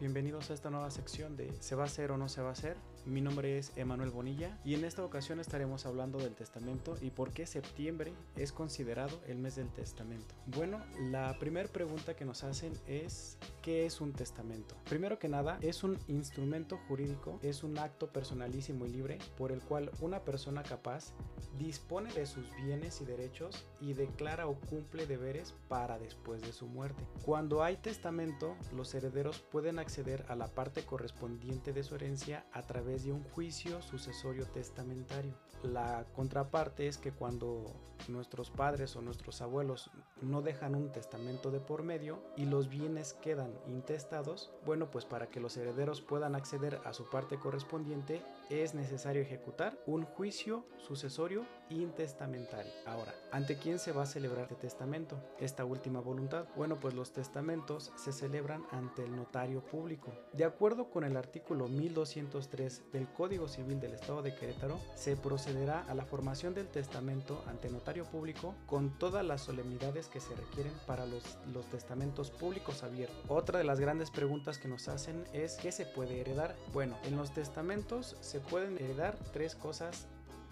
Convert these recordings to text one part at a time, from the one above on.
Bienvenidos a esta nueva sección de ¿Se va a hacer o no se va a hacer? Mi nombre es Emanuel Bonilla y en esta ocasión estaremos hablando del testamento y por qué septiembre es considerado el mes del testamento. Bueno, la primera pregunta que nos hacen es ¿qué es un testamento? Primero que nada, es un instrumento jurídico, es un acto personalísimo y libre por el cual una persona capaz dispone de sus bienes y derechos y declara o cumple deberes para después de su muerte. Cuando hay testamento, los herederos pueden acceder a la parte correspondiente de su herencia a través de un juicio sucesorio testamentario. La contraparte es que cuando nuestros padres o nuestros abuelos no dejan un testamento de por medio y los bienes quedan intestados, bueno, pues para que los herederos puedan acceder a su parte correspondiente es necesario ejecutar un juicio sucesorio intestamentario. Ahora, ¿ante quién se va a celebrar el testamento? Esta última voluntad. Bueno, pues los testamentos se celebran ante el notario público. De acuerdo con el artículo 1203 del Código Civil del Estado de Querétaro, se procederá a la formación del testamento ante notario público con todas las solemnidades que se requieren para los, los testamentos públicos abiertos. Otra de las grandes preguntas que nos hacen es ¿qué se puede heredar? Bueno, en los testamentos se pueden heredar tres cosas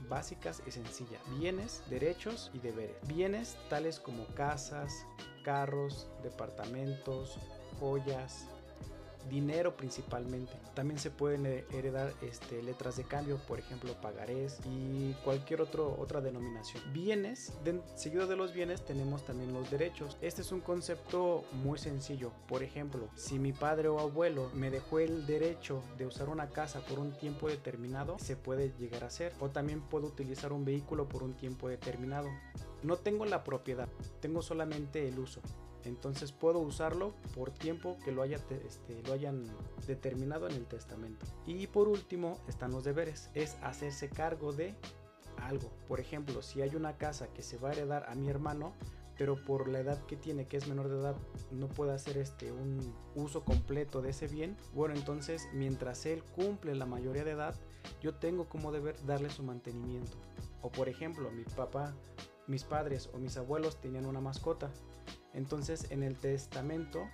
básicas y sencillas. Bienes, derechos y deberes. Bienes tales como casas, carros, departamentos, joyas, dinero principalmente. También se pueden heredar este, letras de cambio, por ejemplo, pagarés y cualquier otro, otra denominación. Bienes, seguido de los bienes tenemos también los derechos. Este es un concepto muy sencillo. Por ejemplo, si mi padre o abuelo me dejó el derecho de usar una casa por un tiempo determinado, se puede llegar a hacer. O también puedo utilizar un vehículo por un tiempo determinado. No tengo la propiedad, tengo solamente el uso entonces puedo usarlo por tiempo que este, lo hayan determinado en el testamento. Y por último están los deberes, es hacerse cargo de algo. Por ejemplo, si hay una casa que se va a heredar a mi hermano, pero por la edad que tiene, que es menor de edad, no puede hacer este un uso completo de ese bien, bueno, entonces mientras él cumple la mayoría de edad, yo tengo como deber darle su mantenimiento. O por ejemplo, mi papá, mis padres o mis abuelos tenían una mascota entonces en el testamento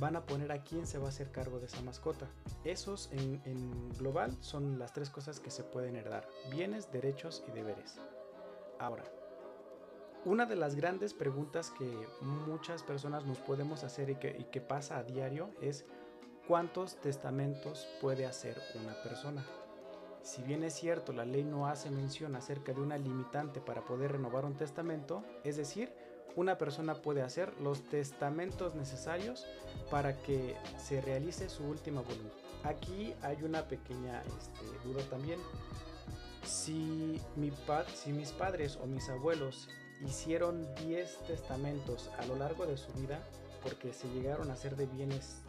van a poner a quién se va a hacer cargo de esa mascota. Esos en, global son las tres cosas que se pueden heredar. Bienes, derechos y deberes. Ahora, una de las grandes preguntas que muchas personas nos podemos hacer y que, pasa a diario es ¿cuántos testamentos puede hacer una persona? Si bien es cierto, la ley no hace mención acerca de una limitante para poder renovar un testamento, es decir, una persona puede hacer los testamentos necesarios para que se realice su última voluntad. Aquí hay una pequeña este, duda también. Si, mi si mis padres o mis abuelos hicieron 10 testamentos a lo largo de su vida, porque se llegaron a hacer de bienes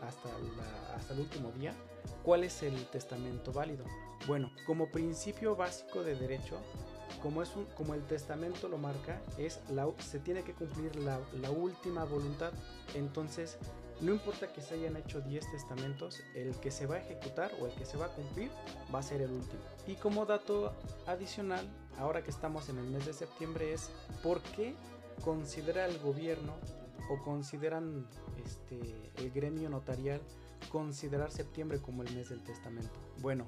hasta, hasta el último día, ¿cuál es el testamento válido? Bueno, como principio básico de derecho, como, es un, como el testamento lo marca, es la, se tiene que cumplir la, la última voluntad. Entonces, no importa que se hayan hecho 10 testamentos, el que se va a ejecutar o el que se va a cumplir va a ser el último. Y como dato adicional, ahora que estamos en el mes de septiembre, es por qué considera el gobierno o consideran este, el gremio notarial considerar septiembre como el mes del testamento. Bueno,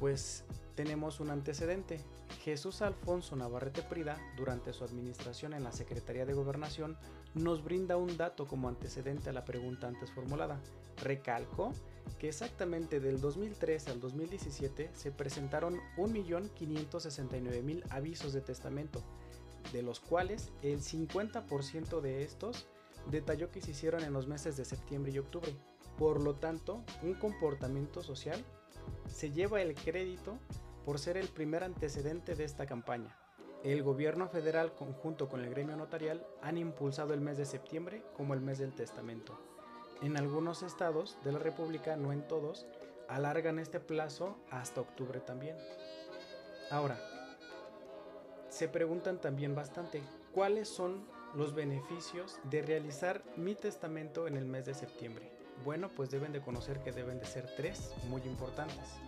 pues tenemos un antecedente. Jesús Alfonso Navarrete Prida, durante su administración en la Secretaría de Gobernación, nos brinda un dato como antecedente a la pregunta antes formulada. Recalco que exactamente del 2003 al 2017 se presentaron 1.569.000 avisos de testamento, de los cuales el 50% de estos detalló que se hicieron en los meses de septiembre y octubre. Por lo tanto, un comportamiento social se lleva el crédito por ser el primer antecedente de esta campaña. El gobierno federal conjunto con el gremio notarial han impulsado el mes de septiembre como el mes del testamento. En algunos estados de la República, no en todos, alargan este plazo hasta octubre también. Ahora, se preguntan también bastante, ¿cuáles son los beneficios de realizar mi testamento en el mes de septiembre? Bueno, pues deben de conocer que deben de ser tres muy importantes.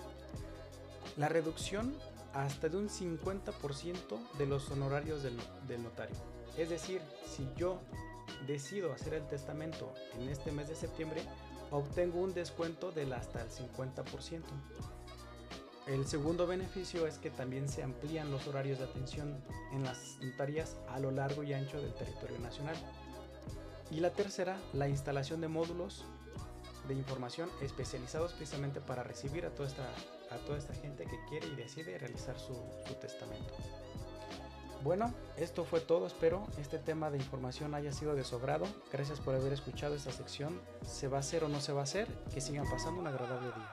La reducción hasta de un 50% de los honorarios del, notario. Es decir, si yo decido hacer el testamento en este mes de septiembre, obtengo un descuento del hasta el 50%. El segundo beneficio es que también se amplían los horarios de atención en las notarías a lo largo y ancho del territorio nacional. Y la tercera, la instalación de módulos de información especializados precisamente para recibir a toda esta, a toda esta gente que quiere y decide realizar su, su testamento. Bueno, esto fue todo. Espero este tema de información haya sido de su agrado. Gracias por haber escuchado esta sección. ¿Se va a hacer o no se va a hacer? Que sigan pasando un agradable día.